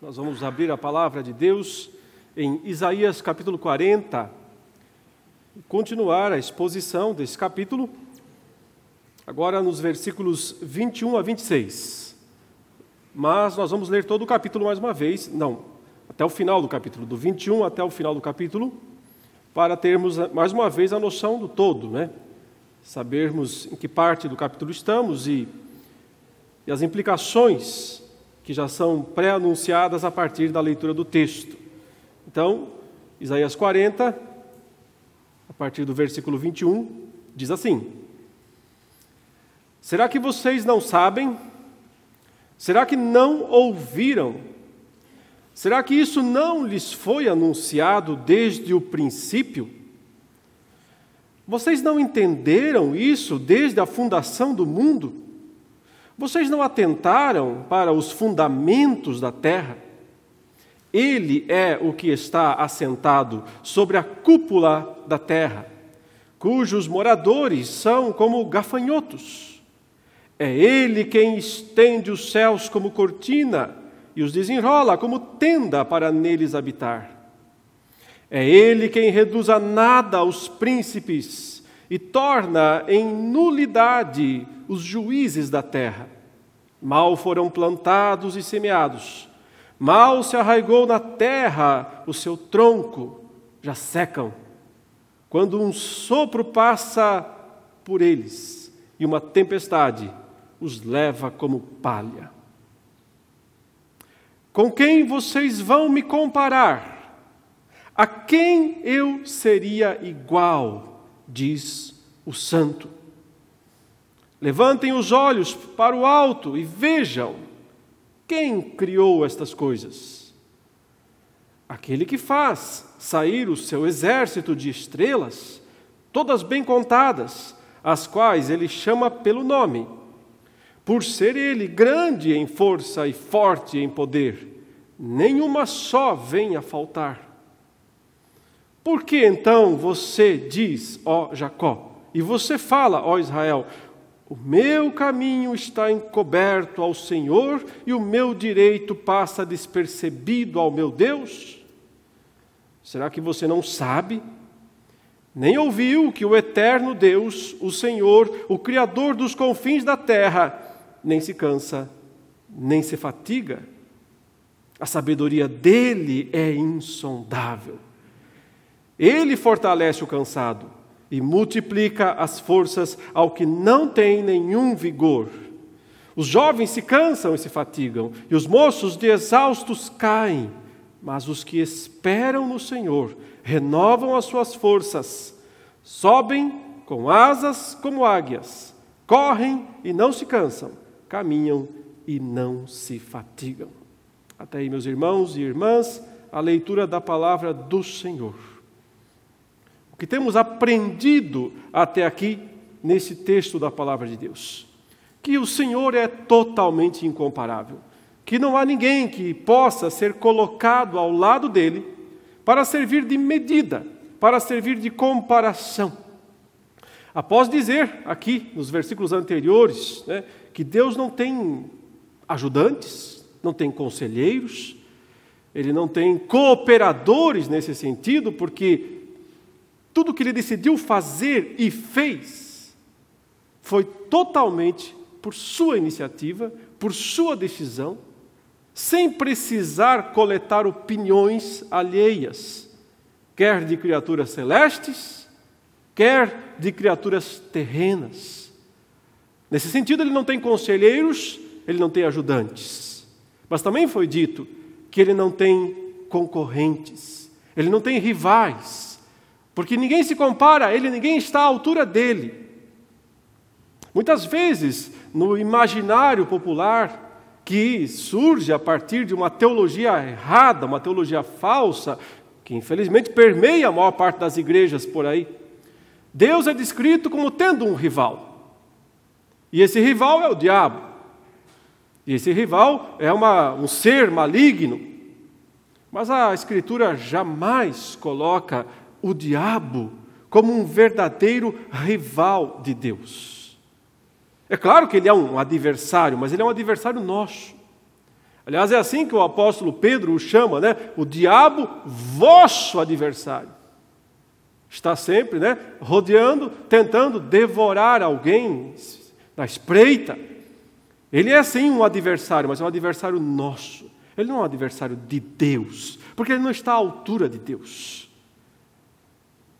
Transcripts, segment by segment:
Nós vamos abrir a palavra de Deus em Isaías capítulo 40 e continuar a exposição desse capítulo, agora nos versículos 21 a 26. Mas nós vamos ler todo o capítulo mais uma vez, não, até o final do capítulo, do 21 até o final do capítulo, para termos mais uma vez a noção do todo, né? Sabermos em que parte do capítulo estamos e, e as implicações que já são pré-anunciadas a partir da leitura do texto. Então, Isaías 40, a partir do versículo 21, diz assim: Será que vocês não sabem? Será que não ouviram? Será que isso não lhes foi anunciado desde o princípio? Vocês não entenderam isso desde a fundação do mundo? Vocês não atentaram para os fundamentos da terra? Ele é o que está assentado sobre a cúpula da terra, cujos moradores são como gafanhotos. É Ele quem estende os céus como cortina e os desenrola como tenda para neles habitar. É Ele quem reduz a nada os príncipes e torna em nulidade os juízes da terra. Mal foram plantados e semeados, mal se arraigou na terra o seu tronco, já secam. Quando um sopro passa por eles e uma tempestade os leva como palha. Com quem vocês vão me comparar? A quem eu seria igual? Diz o Santo. Levantem os olhos para o alto e vejam quem criou estas coisas. Aquele que faz sair o seu exército de estrelas, todas bem contadas, as quais ele chama pelo nome, por ser ele grande em força e forte em poder, nenhuma só vem a faltar. Por que então você diz, ó Jacó, e você fala, ó Israel, o meu caminho está encoberto ao Senhor e o meu direito passa despercebido ao meu Deus? Será que você não sabe? Nem ouviu que o eterno Deus, o Senhor, o Criador dos confins da terra, nem se cansa, nem se fatiga? A sabedoria dele é insondável. Ele fortalece o cansado e multiplica as forças ao que não tem nenhum vigor. Os jovens se cansam e se fatigam, e os moços de exaustos caem, mas os que esperam no Senhor renovam as suas forças, sobem com asas como águias, correm e não se cansam, caminham e não se fatigam. Até aí, meus irmãos e irmãs, a leitura da palavra do Senhor. O que temos aprendido até aqui nesse texto da palavra de Deus? Que o Senhor é totalmente incomparável, que não há ninguém que possa ser colocado ao lado dele para servir de medida, para servir de comparação. Após dizer aqui nos versículos anteriores né, que Deus não tem ajudantes, não tem conselheiros, ele não tem cooperadores nesse sentido, porque tudo que ele decidiu fazer e fez foi totalmente por sua iniciativa, por sua decisão, sem precisar coletar opiniões alheias, quer de criaturas celestes, quer de criaturas terrenas. Nesse sentido, ele não tem conselheiros, ele não tem ajudantes. Mas também foi dito que ele não tem concorrentes, ele não tem rivais, porque ninguém se compara a ele, ninguém está à altura dele. Muitas vezes, no imaginário popular, que surge a partir de uma teologia errada, uma teologia falsa, que infelizmente permeia a maior parte das igrejas por aí, Deus é descrito como tendo um rival. E esse rival é o diabo. E esse rival é uma, um ser maligno. Mas a Escritura jamais coloca o diabo como um verdadeiro rival de Deus. É claro que ele é um adversário, mas ele é um adversário nosso. Aliás, é assim que o apóstolo Pedro o chama, né? O diabo, vosso adversário. Está sempre, né? Rodeando, tentando devorar alguém na espreita. Ele é sim um adversário, mas é um adversário nosso. Ele não é um adversário de Deus, porque ele não está à altura de Deus.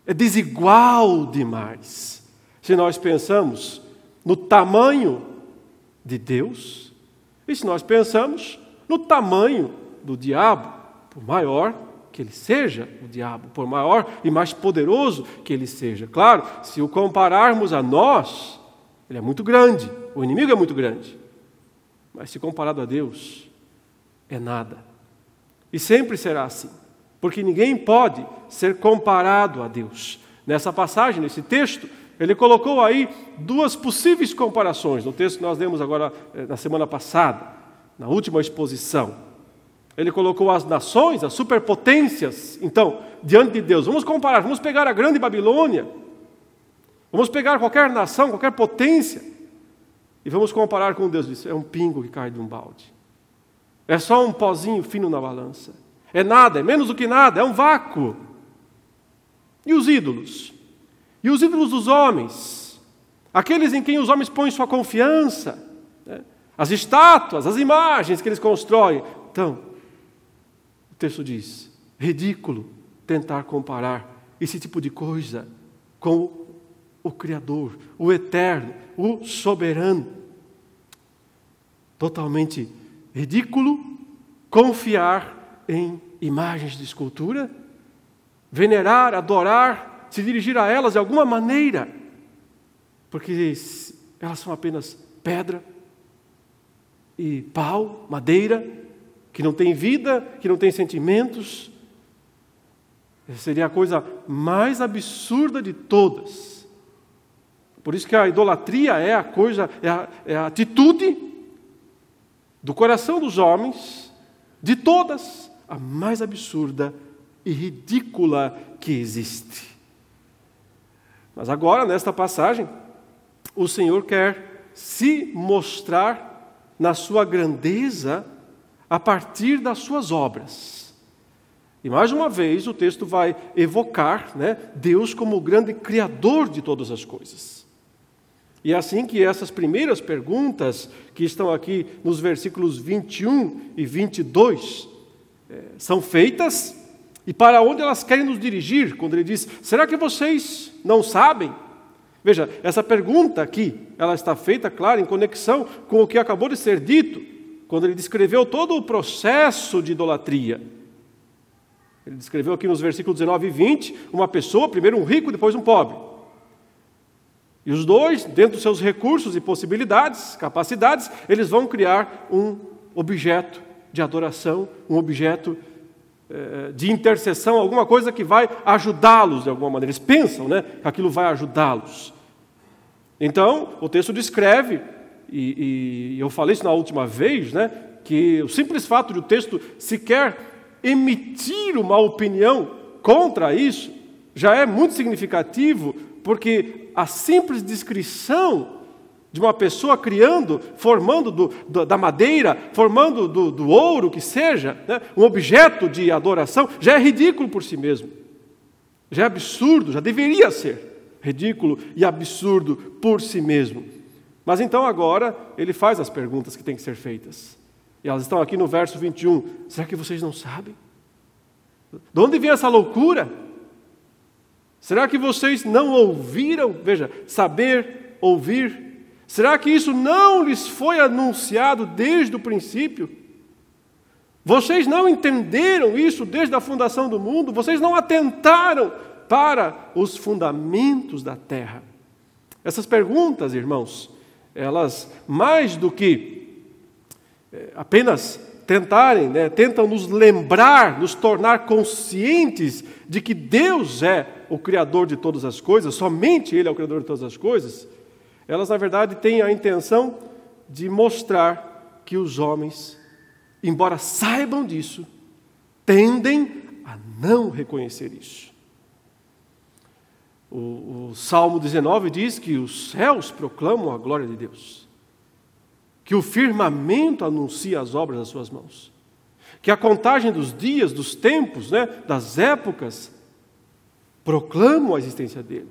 É desigual demais. Se nós pensamos no tamanho de Deus, e se nós pensamos no tamanho do diabo, por maior que ele seja, o diabo, por maior e mais poderoso que ele seja. Claro, se o compararmos a nós, ele é muito grande, o inimigo é muito grande. Mas se comparado a Deus, é nada. E sempre será assim, porque ninguém pode ser comparado a Deus. Nessa passagem, nesse texto, ele colocou aí duas possíveis comparações, no texto que nós lemos agora eh, na semana passada, na última exposição. Ele colocou as nações, as superpotências, então, diante de Deus. Vamos comparar, vamos pegar a grande Babilônia, vamos pegar qualquer nação, qualquer potência, e vamos comparar com Deus. Isso é um pingo que cai de um balde. É só um pozinho fino na balança. É nada, é menos do que nada, é um vácuo. E os ídolos? E os ídolos dos homens? Aqueles em quem os homens põem sua confiança? Né? As estátuas, as imagens que eles constroem. Então, o texto diz: ridículo tentar comparar esse tipo de coisa com o Criador, o Eterno, o Soberano. Totalmente ridículo confiar em imagens de escultura, venerar, adorar, se dirigir a elas de alguma maneira, porque elas são apenas pedra e pau, madeira, que não tem vida, que não tem sentimentos. Essa seria a coisa mais absurda de todas. Por isso que a idolatria é a coisa, é a, é a atitude do coração dos homens, de todas, a mais absurda e ridícula que existe. Mas agora, nesta passagem, o Senhor quer se mostrar na sua grandeza a partir das suas obras. E mais uma vez o texto vai evocar né, Deus como o grande criador de todas as coisas. E é assim que essas primeiras perguntas, que estão aqui nos versículos 21 e 22, é, são feitas, e para onde elas querem nos dirigir, quando ele diz: será que vocês não sabem? Veja, essa pergunta aqui, ela está feita, claro, em conexão com o que acabou de ser dito, quando ele descreveu todo o processo de idolatria. Ele descreveu aqui nos versículos 19 e 20 uma pessoa, primeiro um rico, depois um pobre. E os dois, dentro dos seus recursos e possibilidades, capacidades, eles vão criar um objeto de adoração, um objeto eh, de intercessão, alguma coisa que vai ajudá-los de alguma maneira. Eles pensam né, que aquilo vai ajudá-los. Então, o texto descreve, e, e eu falei isso na última vez, né, que o simples fato de o texto sequer emitir uma opinião contra isso já é muito significativo, porque a simples descrição de uma pessoa criando, formando do, do, da madeira, formando do, do ouro, que seja, né, um objeto de adoração, já é ridículo por si mesmo. Já é absurdo, já deveria ser ridículo e absurdo por si mesmo. Mas então agora ele faz as perguntas que têm que ser feitas. E elas estão aqui no verso 21. Será que vocês não sabem? De onde vem essa loucura? Será que vocês não ouviram? Veja, saber, ouvir. Será que isso não lhes foi anunciado desde o princípio? Vocês não entenderam isso desde a fundação do mundo? Vocês não atentaram para os fundamentos da terra? Essas perguntas, irmãos, elas mais do que eh, apenas tentarem, né, tentam nos lembrar, nos tornar conscientes de que Deus é o Criador de todas as coisas, somente Ele é o Criador de todas as coisas, elas na verdade têm a intenção de mostrar que os homens, embora saibam disso, tendem a não reconhecer isso. O, o Salmo 19 diz que os céus proclamam a glória de Deus que o firmamento anuncia as obras das suas mãos, que a contagem dos dias, dos tempos, né, das épocas, proclamam a existência dele.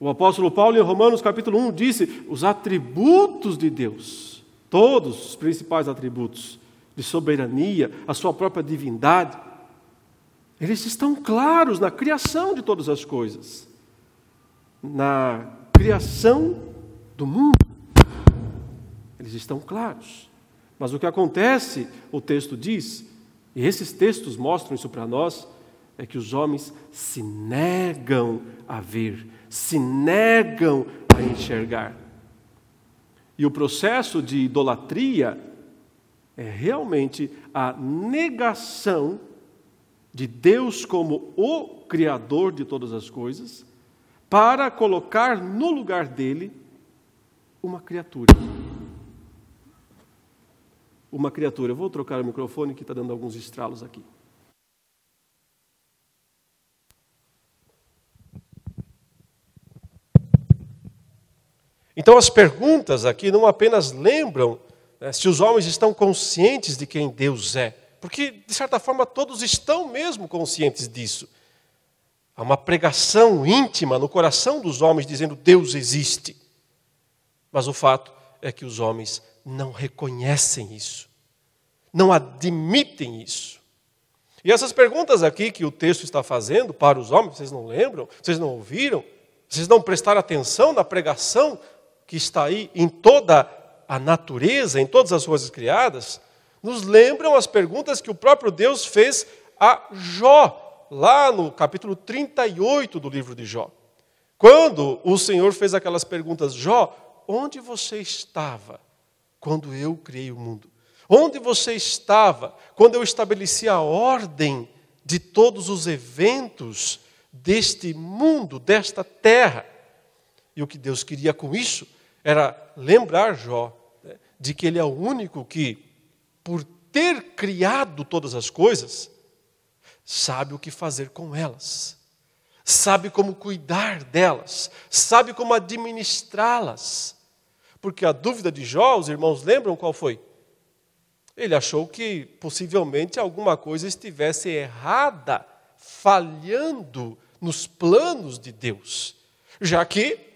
O apóstolo Paulo, em Romanos capítulo 1, disse: os atributos de Deus, todos os principais atributos de soberania, a sua própria divindade, eles estão claros na criação de todas as coisas, na criação do mundo. Eles estão claros. Mas o que acontece, o texto diz, e esses textos mostram isso para nós, é que os homens se negam a ver, se negam a enxergar. E o processo de idolatria é realmente a negação de Deus como o Criador de todas as coisas, para colocar no lugar dele uma criatura. Uma criatura. Eu vou trocar o microfone que está dando alguns estralos aqui. Então, as perguntas aqui não apenas lembram né, se os homens estão conscientes de quem Deus é, porque, de certa forma, todos estão mesmo conscientes disso. Há uma pregação íntima no coração dos homens dizendo Deus existe. Mas o fato é que os homens não reconhecem isso, não admitem isso. E essas perguntas aqui que o texto está fazendo para os homens, vocês não lembram? Vocês não ouviram? Vocês não prestaram atenção na pregação que está aí em toda a natureza, em todas as coisas criadas? Nos lembram as perguntas que o próprio Deus fez a Jó, lá no capítulo 38 do livro de Jó. Quando o Senhor fez aquelas perguntas, Jó, onde você estava quando eu criei o mundo? Onde você estava quando eu estabeleci a ordem de todos os eventos deste mundo, desta terra? E o que Deus queria com isso era lembrar Jó né, de que ele é o único que, por ter criado todas as coisas, sabe o que fazer com elas, sabe como cuidar delas, sabe como administrá-las. Porque a dúvida de Jó, os irmãos lembram qual foi? Ele achou que possivelmente alguma coisa estivesse errada, falhando nos planos de Deus, já que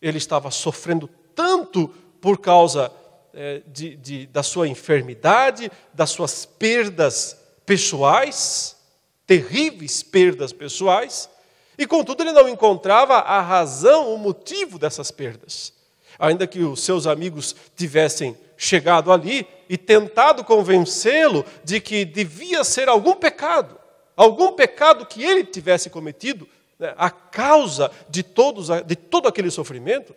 ele estava sofrendo tanto por causa é, de, de, da sua enfermidade, das suas perdas pessoais, terríveis perdas pessoais, e contudo ele não encontrava a razão, o motivo dessas perdas. Ainda que os seus amigos tivessem chegado ali e tentado convencê-lo de que devia ser algum pecado, algum pecado que ele tivesse cometido, a causa de, todos, de todo aquele sofrimento,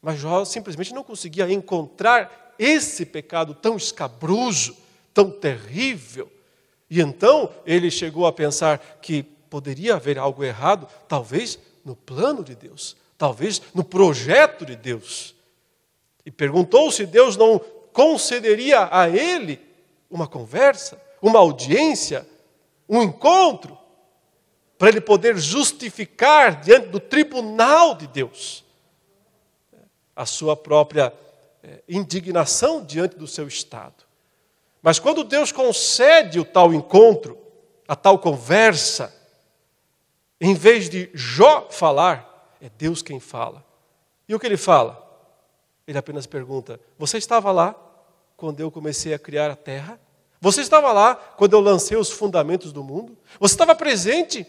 mas Jó simplesmente não conseguia encontrar esse pecado tão escabroso, tão terrível. E então ele chegou a pensar que poderia haver algo errado, talvez no plano de Deus, talvez no projeto de Deus. E perguntou se Deus não concederia a ele uma conversa, uma audiência, um encontro, para ele poder justificar diante do tribunal de Deus a sua própria eh, indignação diante do seu estado. Mas quando Deus concede o tal encontro, a tal conversa, em vez de Jó falar, é Deus quem fala. E o que ele fala? Ele apenas pergunta: Você estava lá quando eu comecei a criar a terra? Você estava lá quando eu lancei os fundamentos do mundo? Você estava presente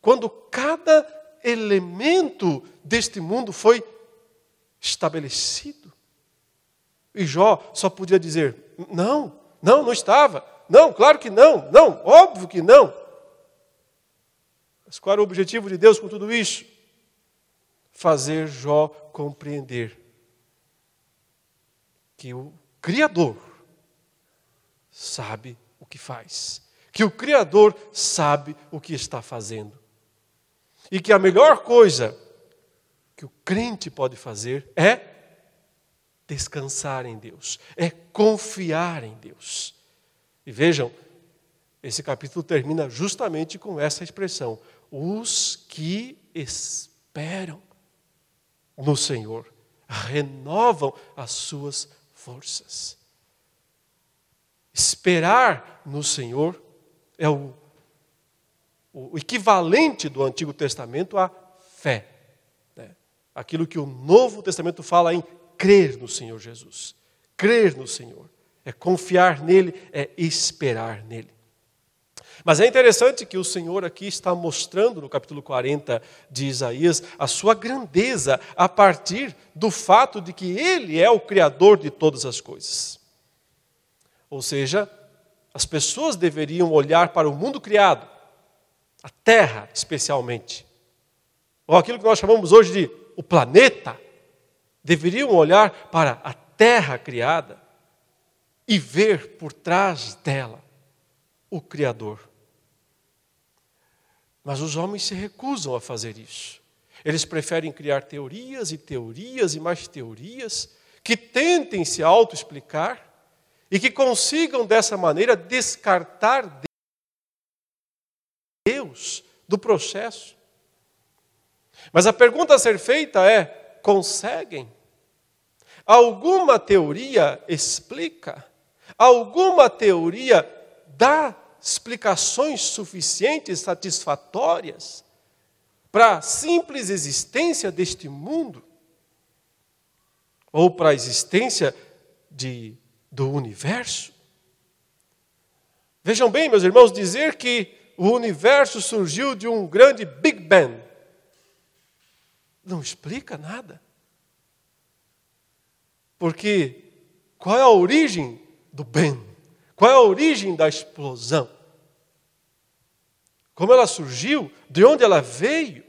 quando cada elemento deste mundo foi estabelecido? E Jó só podia dizer: Não, não, não estava. Não, claro que não. Não, óbvio que não. Mas qual era o objetivo de Deus com tudo isso? fazer Jó compreender que o Criador sabe o que faz, que o Criador sabe o que está fazendo. E que a melhor coisa que o crente pode fazer é descansar em Deus, é confiar em Deus. E vejam, esse capítulo termina justamente com essa expressão: os que esperam no Senhor. renovam as suas forças. Esperar no Senhor é o, o equivalente do Antigo Testamento à fé. Né? Aquilo que o Novo Testamento fala em crer no Senhor Jesus. Crer no Senhor. É confiar nele, é esperar nele. Mas é interessante que o Senhor aqui está mostrando no capítulo 40 de Isaías a sua grandeza a partir do fato de que Ele é o Criador de todas as coisas. Ou seja, as pessoas deveriam olhar para o mundo criado, a Terra especialmente, ou aquilo que nós chamamos hoje de o planeta, deveriam olhar para a Terra criada e ver por trás dela o Criador. Mas os homens se recusam a fazer isso. Eles preferem criar teorias e teorias e mais teorias que tentem se auto-explicar e que consigam dessa maneira descartar Deus do processo. Mas a pergunta a ser feita é: conseguem? Alguma teoria explica? Alguma teoria dá explicações suficientes, satisfatórias para a simples existência deste mundo? Ou para a existência de, do universo? Vejam bem, meus irmãos, dizer que o universo surgiu de um grande Big Bang não explica nada. Porque qual é a origem do bem? Qual é a origem da explosão? Como ela surgiu? De onde ela veio?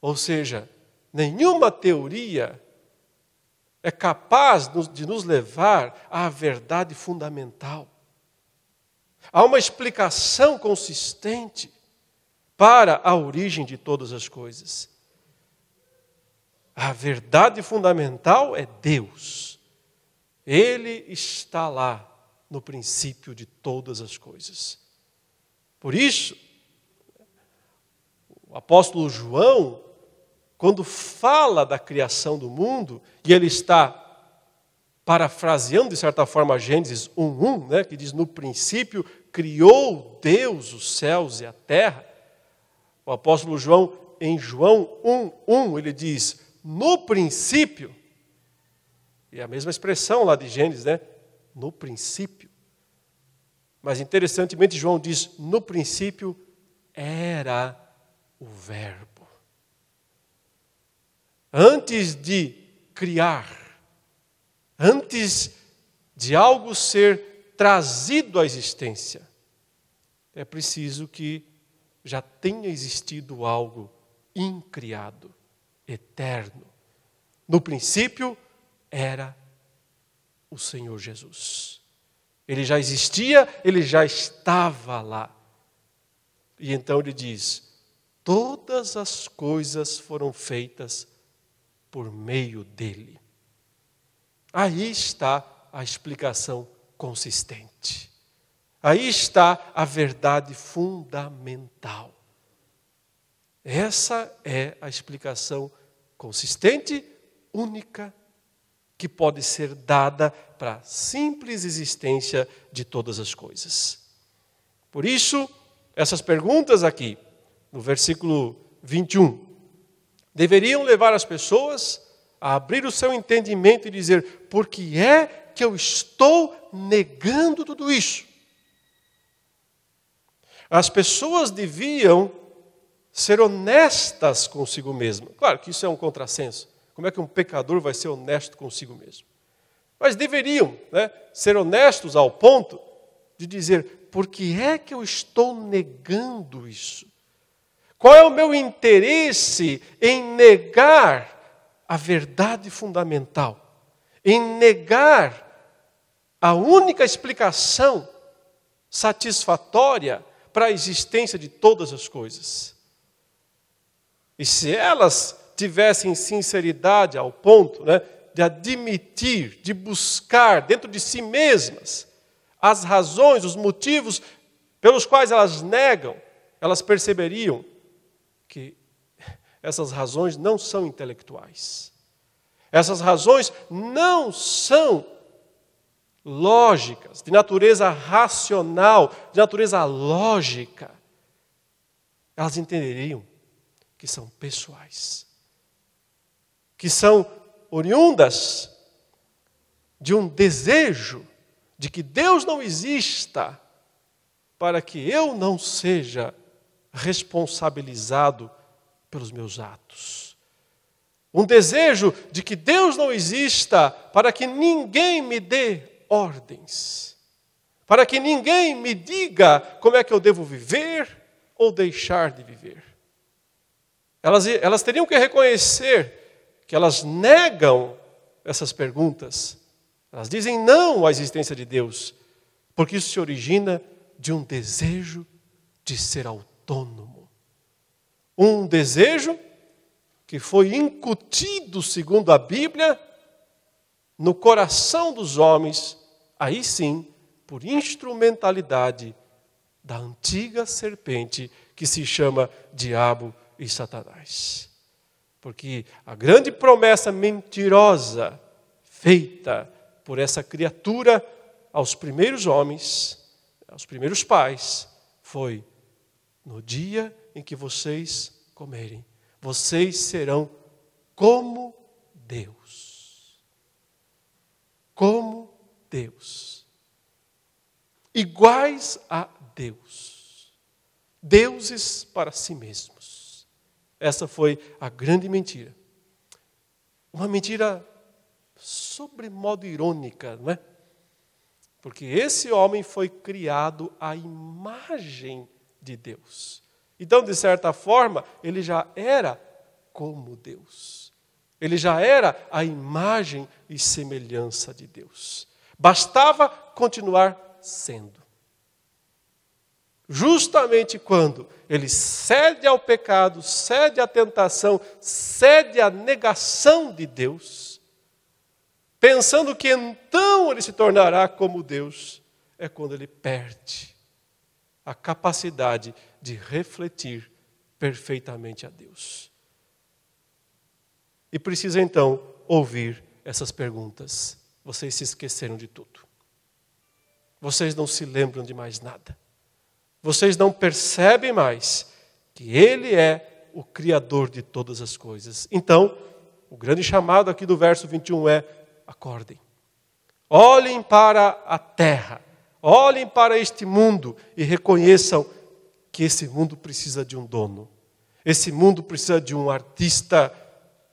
Ou seja, nenhuma teoria é capaz de nos levar à verdade fundamental. Há uma explicação consistente para a origem de todas as coisas. A verdade fundamental é Deus. Ele está lá no princípio de todas as coisas. Por isso, o apóstolo João, quando fala da criação do mundo, e ele está parafraseando de certa forma Gênesis 1:1, né, que diz no princípio criou Deus os céus e a terra. O apóstolo João em João 1:1 ele diz: "No princípio e a mesma expressão lá de Gênesis, né? No princípio. Mas interessantemente, João diz: no princípio era o Verbo. Antes de criar, antes de algo ser trazido à existência, é preciso que já tenha existido algo incriado, eterno. No princípio, era o Senhor Jesus. Ele já existia, ele já estava lá. E então ele diz: todas as coisas foram feitas por meio dele. Aí está a explicação consistente. Aí está a verdade fundamental. Essa é a explicação consistente, única que pode ser dada para a simples existência de todas as coisas. Por isso, essas perguntas aqui, no versículo 21, deveriam levar as pessoas a abrir o seu entendimento e dizer: por que é que eu estou negando tudo isso? As pessoas deviam ser honestas consigo mesmas. Claro que isso é um contrassenso. Como é que um pecador vai ser honesto consigo mesmo? Mas deveriam né, ser honestos ao ponto de dizer: por que é que eu estou negando isso? Qual é o meu interesse em negar a verdade fundamental? Em negar a única explicação satisfatória para a existência de todas as coisas? E se elas tivessem sinceridade ao ponto né, de admitir, de buscar dentro de si mesmas as razões, os motivos pelos quais elas negam, elas perceberiam que Essas razões não são intelectuais. Essas razões não são lógicas, de natureza racional, de natureza lógica. Elas entenderiam que são pessoais, que são oriundas de um desejo de que Deus não exista para que eu não seja responsabilizado pelos meus atos. Um desejo de que Deus não exista para que ninguém me dê ordens, para que ninguém me diga como é que eu devo viver ou deixar de viver. Elas, elas teriam que reconhecer que elas negam essas perguntas, elas dizem não à existência de Deus, porque isso se origina de um desejo de ser autônomo. Um desejo que foi incutido, segundo a Bíblia, no coração dos homens, aí sim, por instrumentalidade da antiga serpente que se chama Diabo e Satanás. Porque a grande promessa mentirosa feita por essa criatura aos primeiros homens aos primeiros pais foi: no dia em que vocês comerem, vocês serão como Deus. Deus. Iguais a Deus. Deuses para si mesmos. Essa foi a grande mentira. Uma mentira sobremodo irônica, não é? Porque esse homem foi criado à imagem de Deus. Então, de certa forma, ele já era como Deus. Ele já era a imagem e semelhança de Deus. Bastava continuar sendo. Justamente quando ele cede ao pecado, cede à tentação, cede à negação de Deus, pensando que então ele se tornará como Deus, é quando ele perde a capacidade de refletir perfeitamente a Deus. E precisa então ouvir essas perguntas. Vocês se esqueceram de tudo. Vocês não se lembram de mais nada. Vocês não percebem mais que Ele é o Criador de todas as coisas. Então, o grande chamado aqui do verso 21 é: acordem. Olhem para a terra, olhem para este mundo e reconheçam que esse mundo precisa de um dono. Esse mundo precisa de um artista,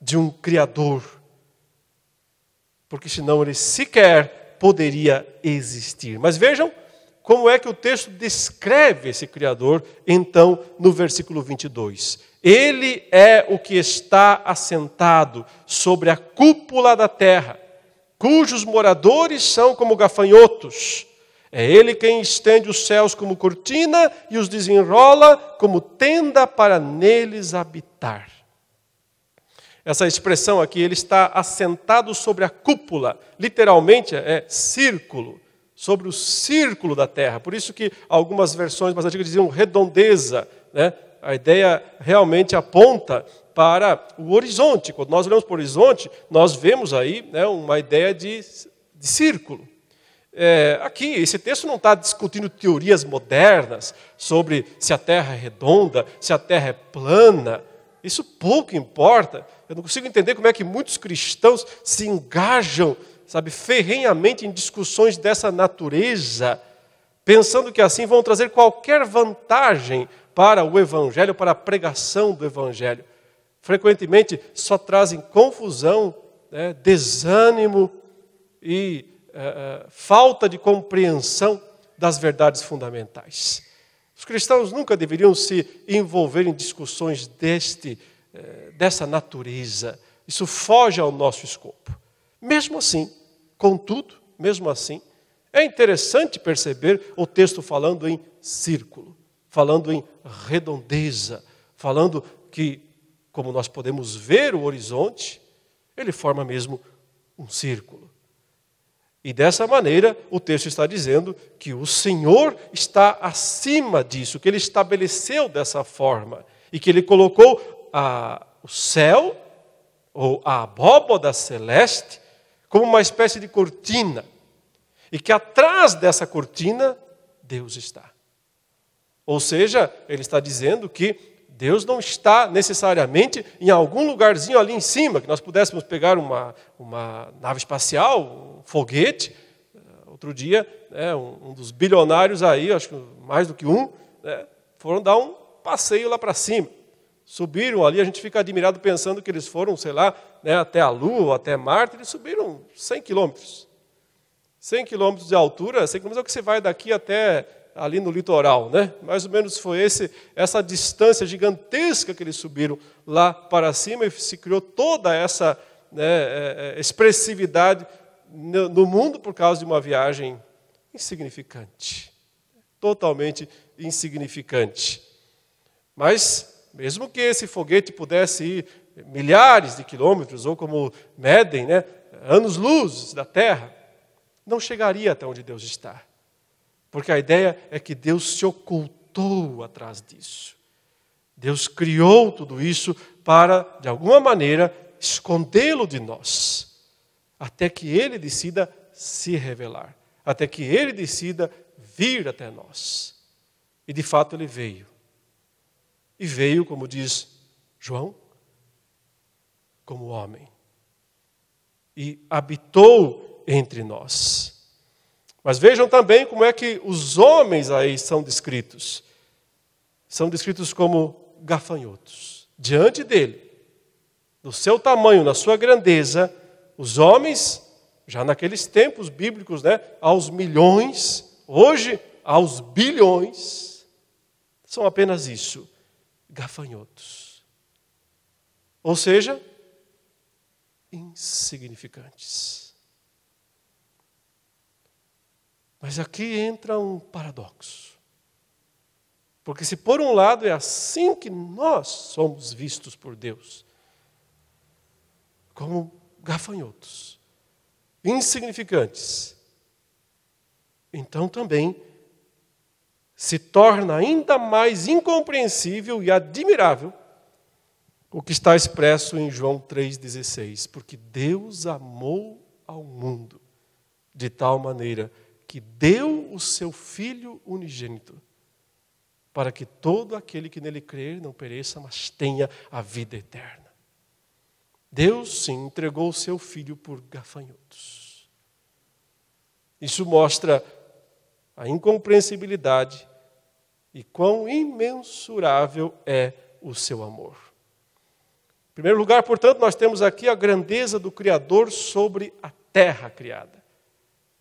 de um criador. Porque senão ele sequer poderia existir. Mas vejam como é que o texto descreve esse criador, então, no versículo 22. Ele é o que está assentado sobre a cúpula da terra cujos moradores são como gafanhotos. É Ele quem estende os céus como cortina e os desenrola como tenda para neles habitar. Essa expressão aqui, ele está assentado sobre a cúpula, literalmente é círculo, sobre o círculo da terra. Por isso que algumas versões mais antigas diziam redondeza. Né? A ideia realmente aponta para o horizonte. Quando nós olhamos para o horizonte, nós vemos aí né, uma ideia de, de círculo. É, aqui, esse texto não está discutindo teorias modernas sobre se a Terra é redonda, se a Terra é plana. Isso pouco importa. Eu não consigo entender como é que muitos cristãos se engajam, sabe, ferrenhamente em discussões dessa natureza, pensando que assim vão trazer qualquer vantagem para o Evangelho, para a pregação do Evangelho frequentemente só trazem confusão, né, desânimo e uh, uh, falta de compreensão das verdades fundamentais. Os cristãos nunca deveriam se envolver em discussões deste, uh, dessa natureza. Isso foge ao nosso escopo. Mesmo assim, contudo, mesmo assim, é interessante perceber o texto falando em círculo, falando em redondeza, falando que como nós podemos ver o horizonte, ele forma mesmo um círculo. E dessa maneira, o texto está dizendo que o Senhor está acima disso, que ele estabeleceu dessa forma e que ele colocou a, o céu, ou a abóboda celeste, como uma espécie de cortina, e que atrás dessa cortina Deus está. Ou seja, ele está dizendo que Deus não está necessariamente em algum lugarzinho ali em cima, que nós pudéssemos pegar uma, uma nave espacial, um foguete. Outro dia, né, um, um, dos bilionários aí, acho que mais do que um, né, foram dar um passeio lá para cima. Subiram ali, a gente fica admirado pensando que eles foram, sei lá, né, até a Lua, até Marte, eles subiram 100 quilômetros. 100 quilômetros de altura, 100 quilômetros é o que você vai daqui até ali no litoral, né? Mais ou menos foi esse, essa distância gigantesca que eles subiram lá para cima e se criou toda essa né, é, é, expressividade no mundo por causa de uma viagem insignificante, totalmente insignificante. Mas mesmo que esse foguete pudesse ir milhares de quilômetros ou como medem, né, anos-luz da Terra, não chegaria até onde Deus está. Porque a ideia é que Deus se ocultou atrás disso. Deus criou tudo isso para, de alguma maneira, escondê-lo de nós, até que ele decida se revelar, até que ele decida vir até nós. E de fato ele veio. E veio, como diz João, como homem. E habitou entre nós. Mas vejam também como é que os homens aí são descritos. São descritos como gafanhotos. Diante dele, no seu tamanho, na sua grandeza, os homens, já naqueles tempos bíblicos, né, aos milhões, hoje aos bilhões, são apenas isso, gafanhotos. Ou seja, insignificantes. Mas aqui entra um paradoxo. Porque se por um lado é assim que nós somos vistos por Deus, como gafanhotos, insignificantes, então também se torna ainda mais incompreensível e admirável o que está expresso em João 3,16. Porque Deus amou ao mundo de tal maneira que deu o seu Filho unigênito, para que todo aquele que nele crer não pereça, mas tenha a vida eterna. Deus, sim, entregou o seu Filho por gafanhotos. Isso mostra a incompreensibilidade e quão imensurável é o seu amor. Em primeiro lugar, portanto, nós temos aqui a grandeza do Criador sobre a terra criada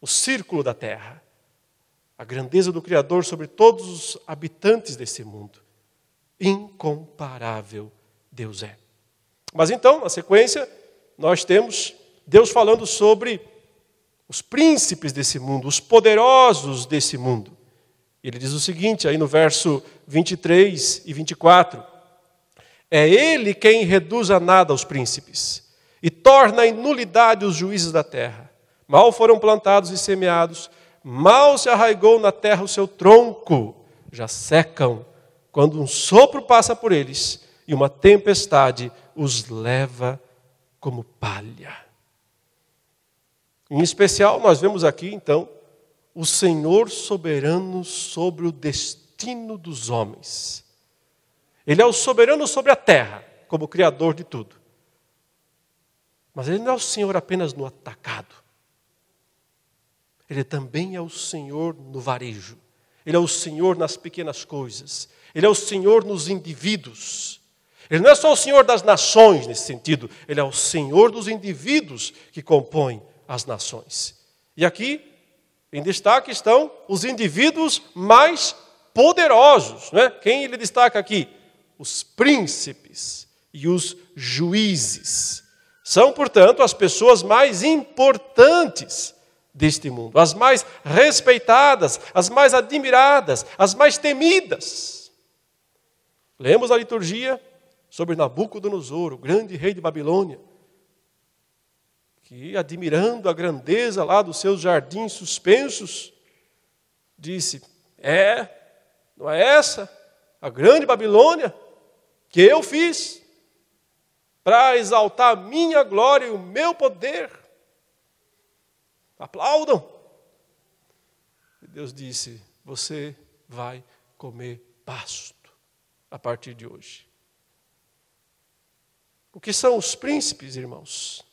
o círculo da terra, a grandeza do Criador sobre todos os habitantes desse mundo. Incomparável Deus é. Mas então, na sequência, nós temos Deus falando sobre os príncipes desse mundo, os poderosos desse mundo. Ele diz o seguinte, aí no verso 23 e 24: É Ele quem reduz a nada os príncipes e torna em nulidade os juízes da terra. Mal foram plantados e semeados, mal se arraigou na terra o seu tronco, já secam quando um sopro passa por eles e uma tempestade os leva como palha. Em especial, nós vemos aqui então o Senhor soberano sobre o destino dos homens. Ele é o soberano sobre a terra, como Criador de tudo. Mas Ele não é o Senhor apenas no atacado. Ele também é o Senhor no varejo. Ele é o Senhor nas pequenas coisas. Ele é o Senhor nos indivíduos. Ele não é só o Senhor das nações nesse sentido, ele é o Senhor dos indivíduos que compõem as nações. E aqui, em destaque, estão os indivíduos mais poderosos. Não é? Quem ele destaca aqui? Os príncipes e os juízes. São, portanto, as pessoas mais importantes deste mundo, as mais respeitadas, as mais admiradas, as mais temidas. Lemos a liturgia sobre Nabucodonosor, o grande rei de Babilônia, que, admirando a grandeza lá dos seus jardins suspensos, disse: É, não é essa a grande Babilônia que eu fiz? para exaltar a minha glória e o meu poder. Aplaudam. E Deus disse: Você vai comer pasto a partir de hoje. O que são os príncipes, irmãos?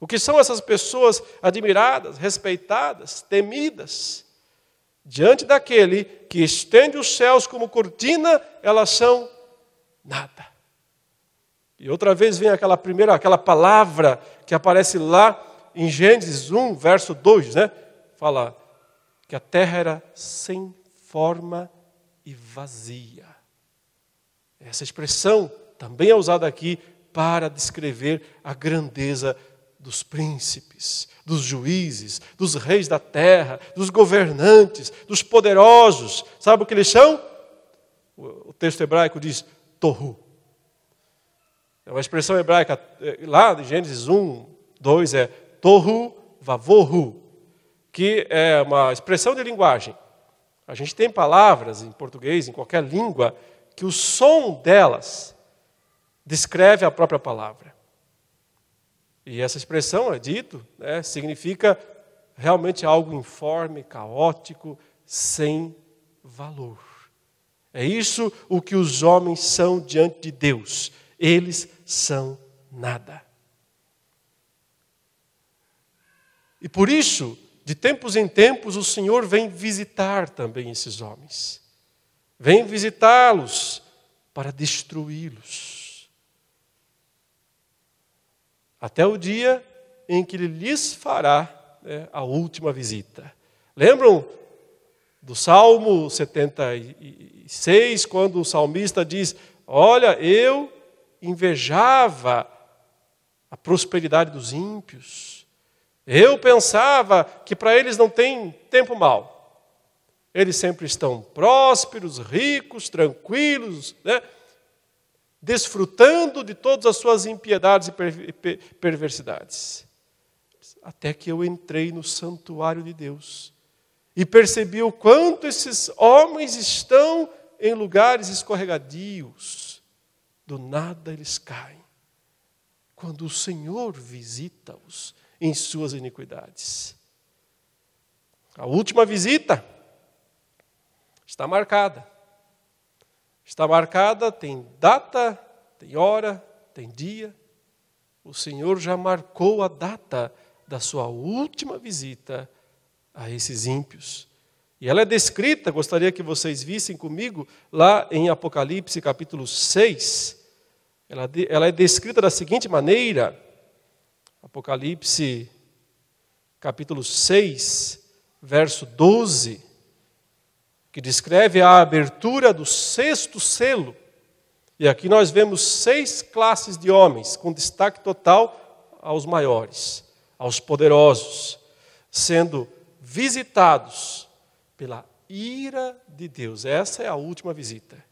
O que são essas pessoas admiradas, respeitadas, temidas? Diante daquele que estende os céus como cortina, elas são nada. E outra vez vem aquela primeira, aquela palavra que aparece lá em Gênesis 1, verso 2, né? Fala que a terra era sem forma e vazia. Essa expressão também é usada aqui para descrever a grandeza dos príncipes, dos juízes, dos reis da terra, dos governantes, dos poderosos. Sabe o que eles são? O texto hebraico diz torru. É uma expressão hebraica, é, lá de Gênesis 1, 2 é tohu vavohu, que é uma expressão de linguagem. A gente tem palavras em português, em qualquer língua, que o som delas descreve a própria palavra. E essa expressão, é dito, né, significa realmente algo informe, caótico, sem valor. É isso o que os homens são diante de Deus. Eles são nada. E por isso, de tempos em tempos, o Senhor vem visitar também esses homens. Vem visitá-los para destruí-los. Até o dia em que Ele lhes fará né, a última visita. Lembram do Salmo 76, quando o salmista diz: Olha, eu invejava a prosperidade dos ímpios. Eu pensava que para eles não tem tempo mal. Eles sempre estão prósperos, ricos, tranquilos, né? Desfrutando de todas as suas impiedades e perversidades. Até que eu entrei no santuário de Deus e percebi o quanto esses homens estão em lugares escorregadios do nada eles caem. Quando o Senhor visita-os em suas iniquidades. A última visita está marcada. Está marcada, tem data, tem hora, tem dia. O Senhor já marcou a data da sua última visita a esses ímpios. E ela é descrita, gostaria que vocês vissem comigo, lá em Apocalipse capítulo 6, ela, ela é descrita da seguinte maneira, Apocalipse capítulo 6, verso 12, que descreve a abertura do sexto selo. E aqui nós vemos seis classes de homens, com destaque total aos maiores, aos poderosos, sendo visitados pela ira de Deus. Essa é a última visita.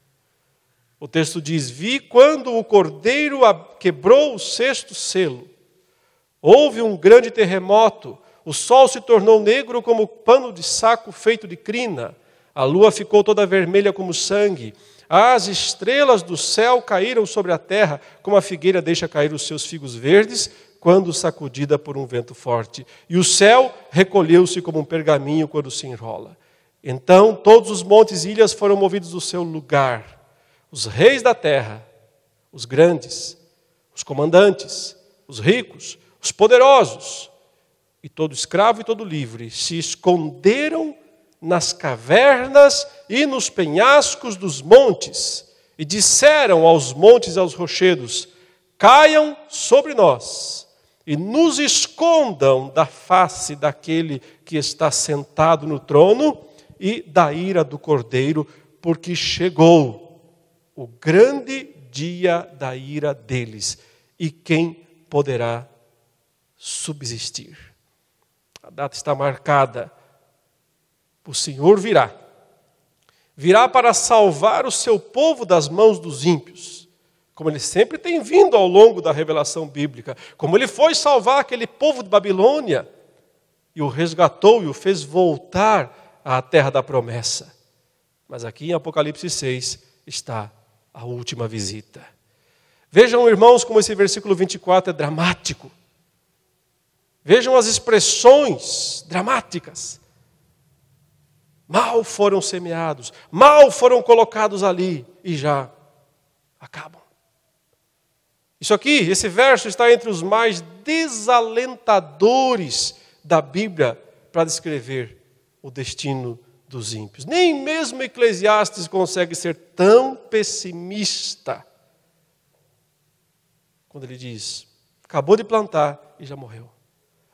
O texto diz: Vi quando o cordeiro quebrou o sexto selo. Houve um grande terremoto, o sol se tornou negro como pano de saco feito de crina, a lua ficou toda vermelha como sangue, as estrelas do céu caíram sobre a terra, como a figueira deixa cair os seus figos verdes, quando sacudida por um vento forte. E o céu recolheu-se como um pergaminho quando se enrola. Então todos os montes e ilhas foram movidos do seu lugar os reis da terra, os grandes, os comandantes, os ricos, os poderosos, e todo escravo e todo livre se esconderam nas cavernas e nos penhascos dos montes, e disseram aos montes e aos rochedos: Caiam sobre nós e nos escondam da face daquele que está sentado no trono e da ira do cordeiro, porque chegou o grande dia da ira deles, e quem poderá subsistir? A data está marcada. O Senhor virá. Virá para salvar o seu povo das mãos dos ímpios, como ele sempre tem vindo ao longo da revelação bíblica, como ele foi salvar aquele povo de Babilônia e o resgatou e o fez voltar à terra da promessa. Mas aqui em Apocalipse 6 está a última visita. Vejam, irmãos, como esse versículo 24 é dramático. Vejam as expressões dramáticas. Mal foram semeados, mal foram colocados ali e já acabam. Isso aqui, esse verso está entre os mais desalentadores da Bíblia para descrever o destino dos ímpios. Nem mesmo Eclesiastes consegue ser tão pessimista quando ele diz: acabou de plantar e já morreu.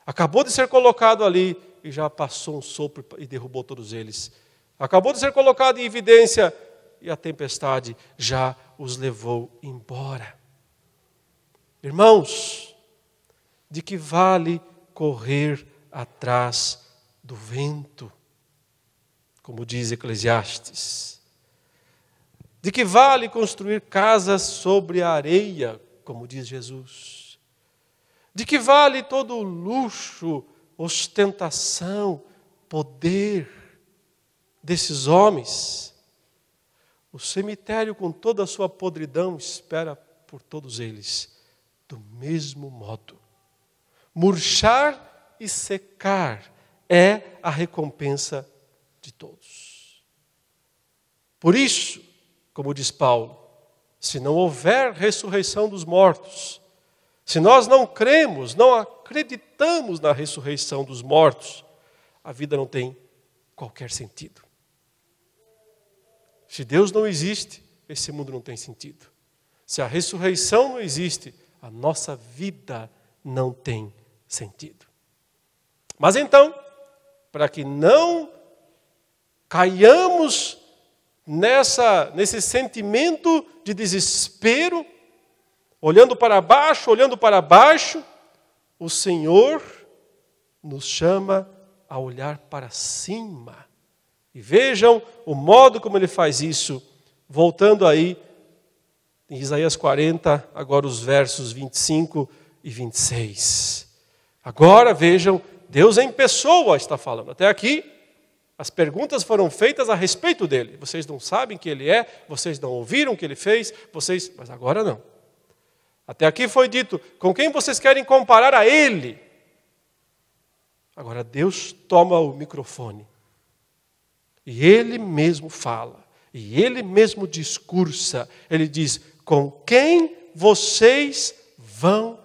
Acabou de ser colocado ali e já passou um sopro e derrubou todos eles. Acabou de ser colocado em evidência e a tempestade já os levou embora. Irmãos, de que vale correr atrás do vento, como diz Eclesiastes? De que vale construir casas sobre a areia, como diz Jesus? De que vale todo o luxo, ostentação, poder desses homens? O cemitério, com toda a sua podridão, espera por todos eles, do mesmo modo. Murchar e secar é a recompensa de todos. Por isso, como diz Paulo, se não houver ressurreição dos mortos, se nós não cremos, não acreditamos na ressurreição dos mortos, a vida não tem qualquer sentido. Se Deus não existe, esse mundo não tem sentido. Se a ressurreição não existe, a nossa vida não tem sentido. Mas então, para que não caiamos nessa nesse sentimento de desespero, olhando para baixo, olhando para baixo, o Senhor nos chama a olhar para cima. E vejam o modo como ele faz isso, voltando aí em Isaías 40, agora os versos 25 e 26. Agora vejam, Deus em pessoa está falando. Até aqui, as perguntas foram feitas a respeito dele. Vocês não sabem quem ele é, vocês não ouviram o que ele fez, vocês. Mas agora não. Até aqui foi dito: com quem vocês querem comparar a Ele? Agora Deus toma o microfone e Ele mesmo fala, e Ele mesmo discursa. Ele diz: com quem vocês vão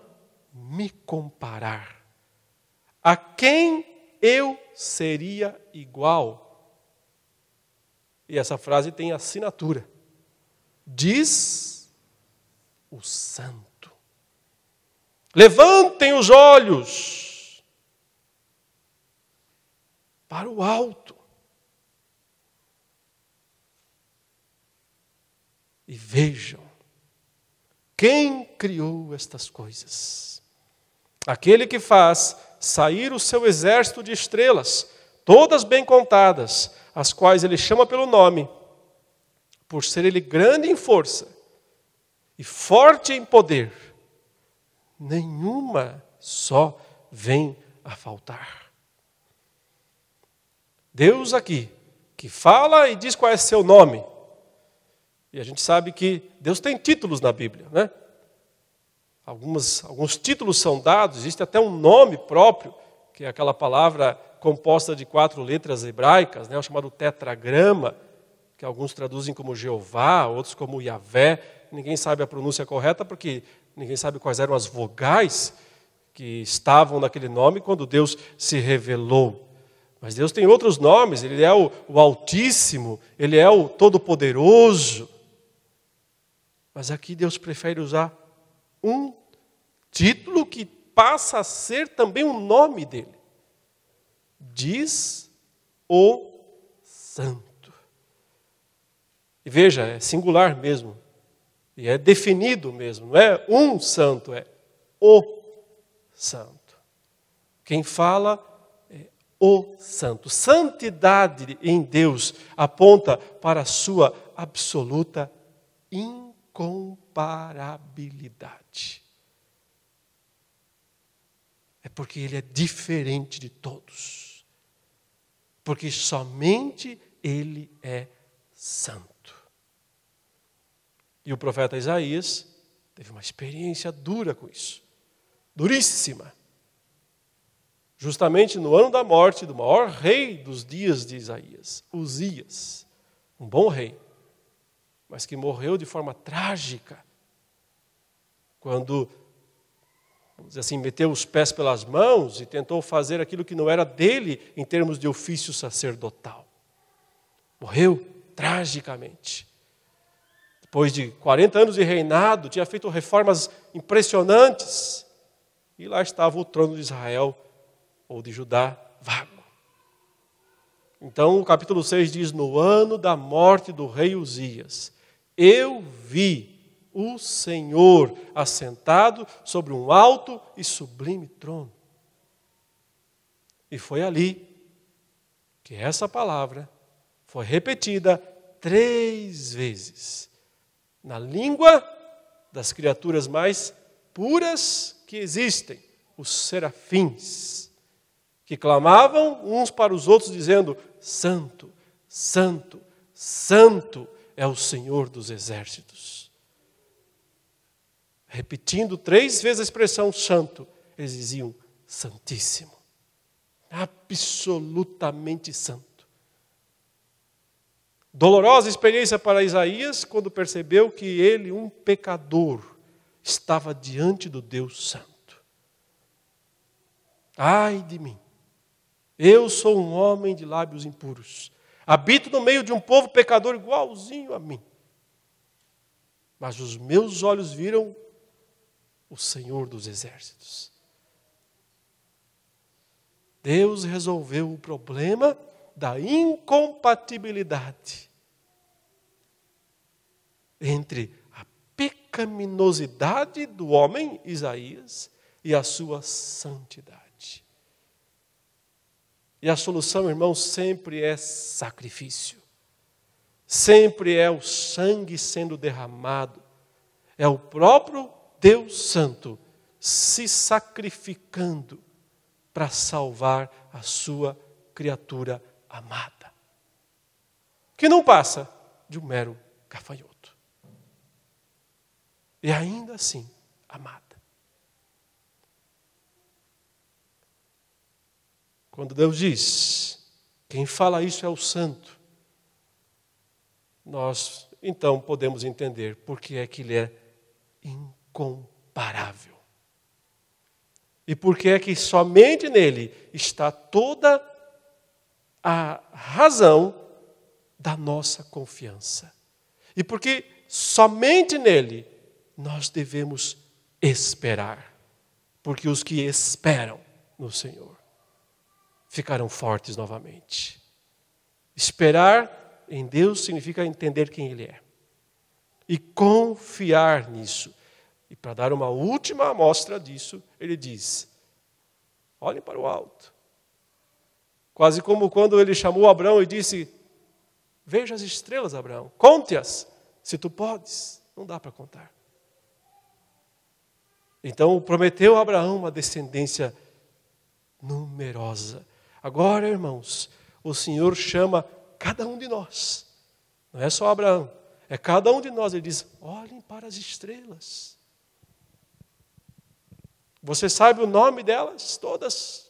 me comparar? A quem eu seria igual? E essa frase tem assinatura. Diz o Santo. Levantem os olhos para o alto e vejam quem criou estas coisas. Aquele que faz sair o seu exército de estrelas, todas bem contadas, as quais ele chama pelo nome, por ser ele grande em força e forte em poder nenhuma só vem a faltar. Deus aqui, que fala e diz qual é seu nome. E a gente sabe que Deus tem títulos na Bíblia, né? Algumas, alguns títulos são dados, existe até um nome próprio, que é aquela palavra composta de quatro letras hebraicas, né, o chamado tetragrama, que alguns traduzem como Jeová, outros como Yahvé. Ninguém sabe a pronúncia correta porque ninguém sabe quais eram as vogais que estavam naquele nome quando Deus se revelou. Mas Deus tem outros nomes, Ele é o, o Altíssimo, Ele é o Todo-Poderoso. Mas aqui Deus prefere usar um título que passa a ser também o nome dele. Diz o Santo. E veja, é singular mesmo. E é definido mesmo, não é um santo, é o santo. Quem fala é o santo. Santidade em Deus aponta para a sua absoluta incomparabilidade. É porque ele é diferente de todos. Porque somente ele é santo. E o profeta Isaías teve uma experiência dura com isso, duríssima. Justamente no ano da morte do maior rei dos dias de Isaías, Uzias, um bom rei, mas que morreu de forma trágica, quando, vamos dizer assim, meteu os pés pelas mãos e tentou fazer aquilo que não era dele em termos de ofício sacerdotal. Morreu tragicamente. Depois de 40 anos de reinado, tinha feito reformas impressionantes. E lá estava o trono de Israel, ou de Judá, vago. Então o capítulo 6 diz: No ano da morte do rei Uzias, eu vi o Senhor assentado sobre um alto e sublime trono. E foi ali que essa palavra foi repetida três vezes na língua das criaturas mais puras que existem, os serafins, que clamavam uns para os outros, dizendo: Santo, Santo, Santo é o Senhor dos exércitos. Repetindo três vezes a expressão santo, eles diziam: Santíssimo, absolutamente santo. Dolorosa experiência para Isaías quando percebeu que ele, um pecador, estava diante do Deus Santo. Ai de mim, eu sou um homem de lábios impuros, habito no meio de um povo pecador igualzinho a mim. Mas os meus olhos viram o Senhor dos exércitos. Deus resolveu o problema da incompatibilidade entre a pecaminosidade do homem, Isaías, e a sua santidade. E a solução, irmão, sempre é sacrifício. Sempre é o sangue sendo derramado. É o próprio Deus Santo se sacrificando para salvar a sua criatura amada. Que não passa de um mero gafanhoto e ainda assim amada. Quando Deus diz, quem fala isso é o santo, nós então podemos entender por que é que ele é incomparável. E por que é que somente nele está toda a razão da nossa confiança. E porque somente nele nós devemos esperar, porque os que esperam no Senhor ficarão fortes novamente. Esperar em Deus significa entender quem Ele é e confiar nisso. E para dar uma última amostra disso, ele diz: olhem para o alto. Quase como quando ele chamou Abraão e disse: Veja as estrelas, Abraão, conte-as, se tu podes. Não dá para contar. Então prometeu a Abraão uma descendência numerosa. Agora, irmãos, o Senhor chama cada um de nós. Não é só Abraão, é cada um de nós. Ele diz: olhem para as estrelas. Você sabe o nome delas? Todas.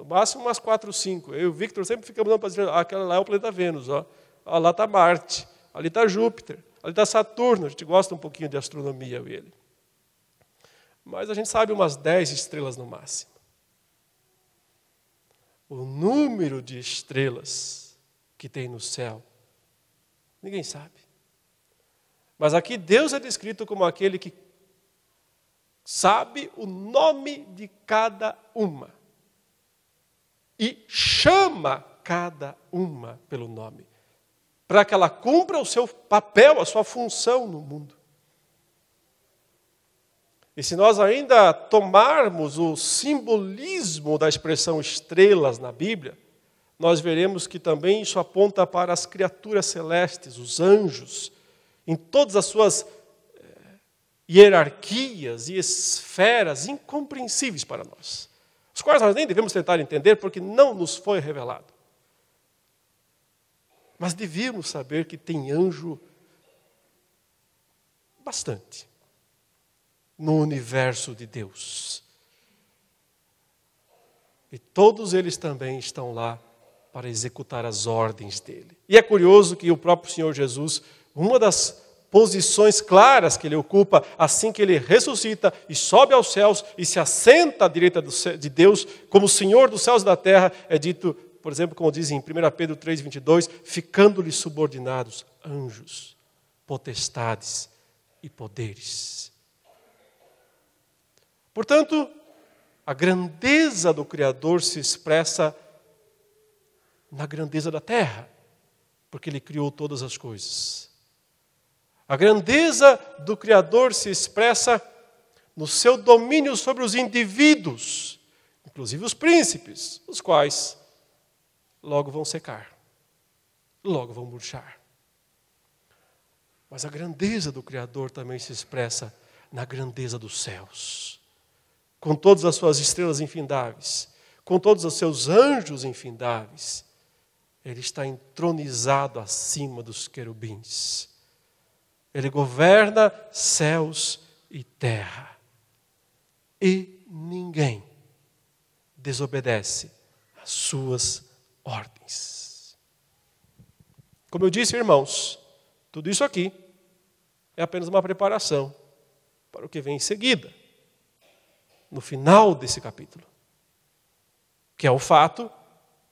No máximo umas quatro, cinco. Eu e o Victor sempre ficamos dando para dizer, ah, aquela lá é o planeta Vênus, ó. Ah, lá está Marte, ali está Júpiter, ali está Saturno. A gente gosta um pouquinho de astronomia, eu e ele mas a gente sabe umas 10 estrelas no máximo. O número de estrelas que tem no céu, ninguém sabe. Mas aqui Deus é descrito como aquele que sabe o nome de cada uma e chama cada uma pelo nome, para que ela cumpra o seu papel, a sua função no mundo. E se nós ainda tomarmos o simbolismo da expressão estrelas na Bíblia, nós veremos que também isso aponta para as criaturas celestes, os anjos, em todas as suas eh, hierarquias e esferas incompreensíveis para nós, os quais nós nem devemos tentar entender porque não nos foi revelado. Mas devíamos saber que tem anjo bastante no universo de Deus. E todos eles também estão lá para executar as ordens dele. E é curioso que o próprio Senhor Jesus, uma das posições claras que ele ocupa assim que ele ressuscita e sobe aos céus e se assenta à direita de Deus como Senhor dos céus e da terra, é dito, por exemplo, como diz em 1 Pedro 3,22, ficando-lhe subordinados anjos, potestades e poderes. Portanto, a grandeza do Criador se expressa na grandeza da terra, porque ele criou todas as coisas. A grandeza do Criador se expressa no seu domínio sobre os indivíduos, inclusive os príncipes, os quais logo vão secar, logo vão murchar. Mas a grandeza do Criador também se expressa na grandeza dos céus, com todas as suas estrelas infindáveis, com todos os seus anjos infindáveis. Ele está entronizado acima dos querubins. Ele governa céus e terra. E ninguém desobedece às suas ordens. Como eu disse, irmãos, tudo isso aqui é apenas uma preparação para o que vem em seguida, no final desse capítulo, que é o fato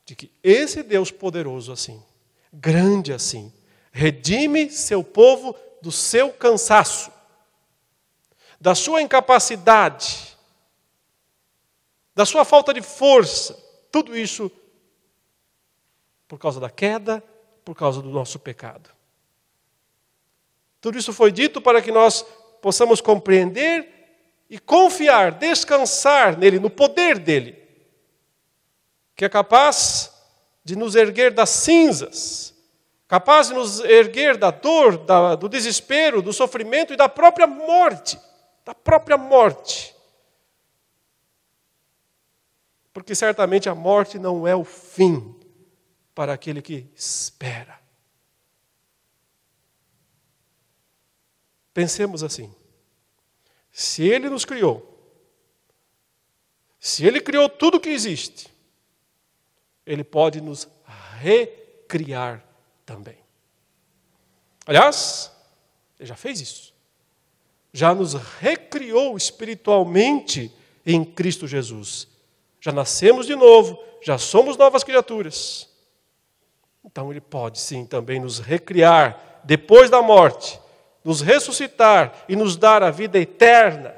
de que esse Deus poderoso assim, grande assim, redime seu povo do seu cansaço, da sua incapacidade, da sua falta de força, tudo isso por causa da queda, por causa do nosso pecado. Tudo isso foi dito para que nós possamos compreender e confiar, descansar nele, no poder dele, que é capaz de nos erguer das cinzas capaz de nos erguer da dor, da, do desespero, do sofrimento e da própria morte. Da própria morte. Porque certamente a morte não é o fim para aquele que espera. Pensemos assim: se Ele nos criou, se Ele criou tudo que existe, Ele pode nos recriar também. Aliás, ele já fez isso. Já nos recriou espiritualmente em Cristo Jesus. Já nascemos de novo, já somos novas criaturas. Então ele pode sim também nos recriar depois da morte, nos ressuscitar e nos dar a vida eterna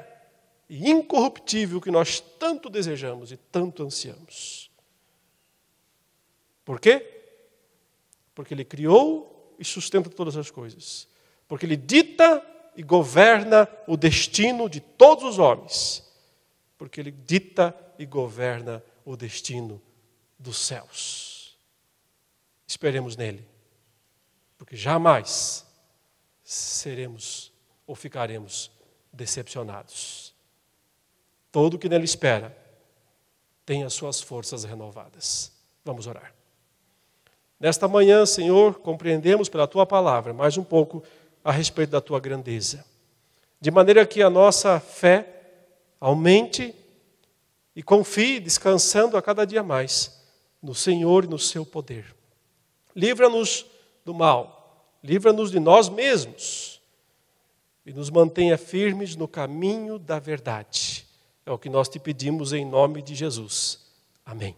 e incorruptível que nós tanto desejamos e tanto ansiamos. Por quê? Porque Ele criou e sustenta todas as coisas. Porque Ele dita e governa o destino de todos os homens. Porque Ele dita e governa o destino dos céus. Esperemos nele. Porque jamais seremos ou ficaremos decepcionados. Todo o que nele espera tem as suas forças renovadas. Vamos orar. Nesta manhã, Senhor, compreendemos pela tua palavra mais um pouco a respeito da tua grandeza. De maneira que a nossa fé aumente e confie, descansando a cada dia mais no Senhor e no seu poder. Livra-nos do mal, livra-nos de nós mesmos e nos mantenha firmes no caminho da verdade. É o que nós te pedimos em nome de Jesus. Amém.